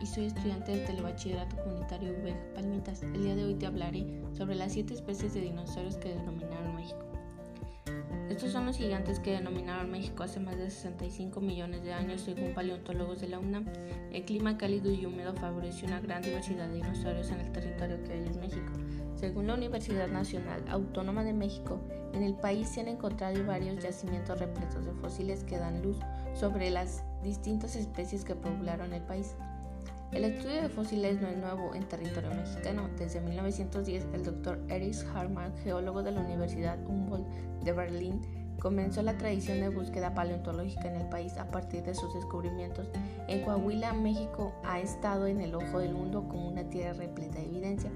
Y soy estudiante del Telebachillerato Comunitario UBEG Palmitas. El día de hoy te hablaré sobre las siete especies de dinosaurios que denominaron México. Estos son los gigantes que denominaron México hace más de 65 millones de años según paleontólogos de la UNAM. El clima cálido y húmedo favoreció una gran diversidad de dinosaurios en el territorio que hoy es México. Según la Universidad Nacional Autónoma de México, en el país se han encontrado varios yacimientos repletos de fósiles que dan luz sobre las distintas especies que poblaron el país. El estudio de fósiles no es nuevo en territorio mexicano. Desde 1910, el doctor Erich Hartmann, geólogo de la Universidad Humboldt de Berlín, comenzó la tradición de búsqueda paleontológica en el país a partir de sus descubrimientos. En Coahuila, México ha estado en el ojo del mundo como una tierra repleta de evidencia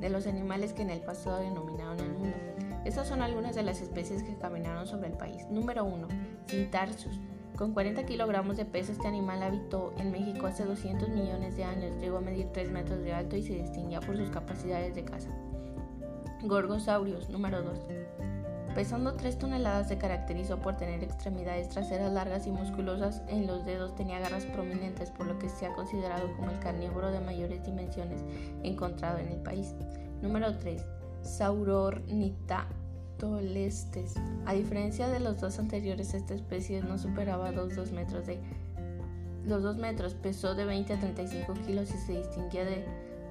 de los animales que en el pasado denominaron el mundo. Estas son algunas de las especies que caminaron sobre el país. Número 1. Cintarsus. Con 40 kilogramos de peso, este animal habitó en México hace 200 millones de años, llegó a medir 3 metros de alto y se distinguía por sus capacidades de caza. Gorgosaurios, número 2. Pesando 3 toneladas, se caracterizó por tener extremidades traseras largas y musculosas. En los dedos tenía garras prominentes, por lo que se ha considerado como el carnívoro de mayores dimensiones encontrado en el país. Número 3. Saurornita tolestes. A diferencia de los dos anteriores, esta especie no superaba los 2 metros de los 2 metros, pesó de 20 a 35 kilos y se distinguía de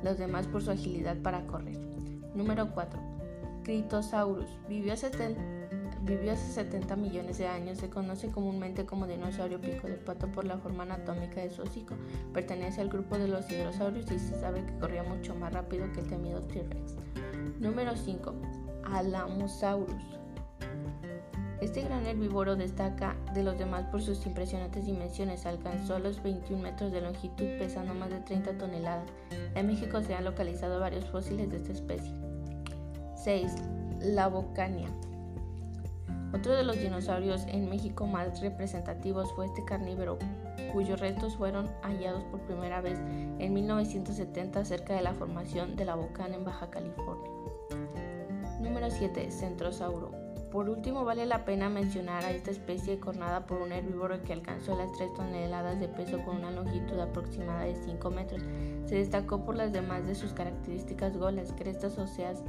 los demás por su agilidad para correr. Número 4. Critosaurus. Vivió, hace 70 millones de años. Se conoce comúnmente como dinosaurio pico de pato por la forma anatómica de su hocico. Pertenece al grupo de los hidrosaurios y se sabe que corría mucho más rápido que el temido T-Rex. Número 5. Alamosaurus. Este gran herbívoro destaca de los demás por sus impresionantes dimensiones. Alcanzó los 21 metros de longitud, pesando más de 30 toneladas. En México se han localizado varios fósiles de esta especie. 6. La Bocania. Otro de los dinosaurios en México más representativos fue este carnívoro, cuyos restos fueron hallados por primera vez en 1970 cerca de la formación de la Bocana en Baja California. Número 7. Centrosauro. Por último, vale la pena mencionar a esta especie cornada por un herbívoro que alcanzó las 3 toneladas de peso con una longitud aproximada de 5 metros. Se destacó por las demás de sus características golas, crestas óseas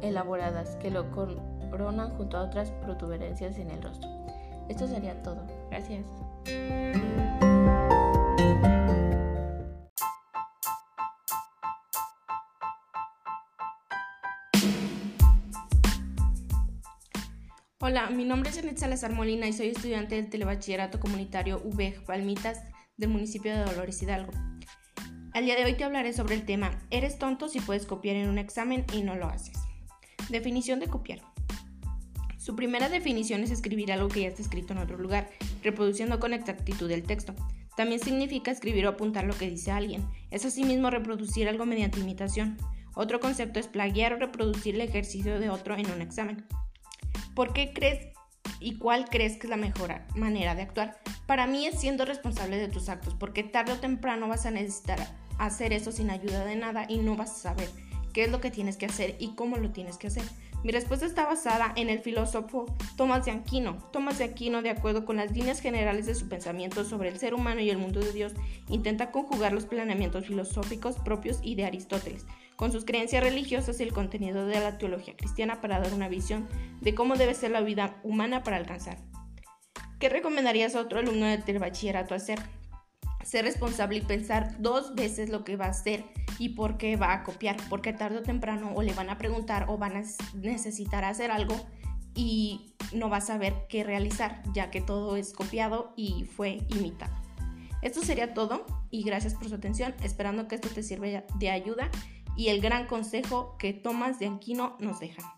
elaboradas que lo coronan junto a otras protuberancias en el rostro. Esto sería todo. Gracias. Hola, mi nombre es Janet Salazar Molina y soy estudiante del Telebachillerato Comunitario UBEG Palmitas del municipio de Dolores Hidalgo. Al día de hoy te hablaré sobre el tema ¿Eres tonto si puedes copiar en un examen y no lo haces? Definición de copiar. Su primera definición es escribir algo que ya está escrito en otro lugar, reproduciendo con exactitud el texto. También significa escribir o apuntar lo que dice alguien. Es asimismo reproducir algo mediante imitación. Otro concepto es plagiar o reproducir el ejercicio de otro en un examen. ¿Por qué crees y cuál crees que es la mejor manera de actuar? Para mí es siendo responsable de tus actos, porque tarde o temprano vas a necesitar hacer eso sin ayuda de nada y no vas a saber qué es lo que tienes que hacer y cómo lo tienes que hacer. Mi respuesta está basada en el filósofo Tomás de Aquino. Tomás de Aquino, de acuerdo con las líneas generales de su pensamiento sobre el ser humano y el mundo de Dios, intenta conjugar los planeamientos filosóficos propios y de Aristóteles con sus creencias religiosas y el contenido de la teología cristiana para dar una visión de cómo debe ser la vida humana para alcanzar. ¿Qué recomendarías a otro alumno del bachillerato hacer? Ser responsable y pensar dos veces lo que va a hacer y por qué va a copiar, porque tarde o temprano o le van a preguntar o van a necesitar hacer algo y no va a saber qué realizar, ya que todo es copiado y fue imitado. Esto sería todo y gracias por su atención, esperando que esto te sirva de ayuda y el gran consejo que Tomás de Aquino nos deja.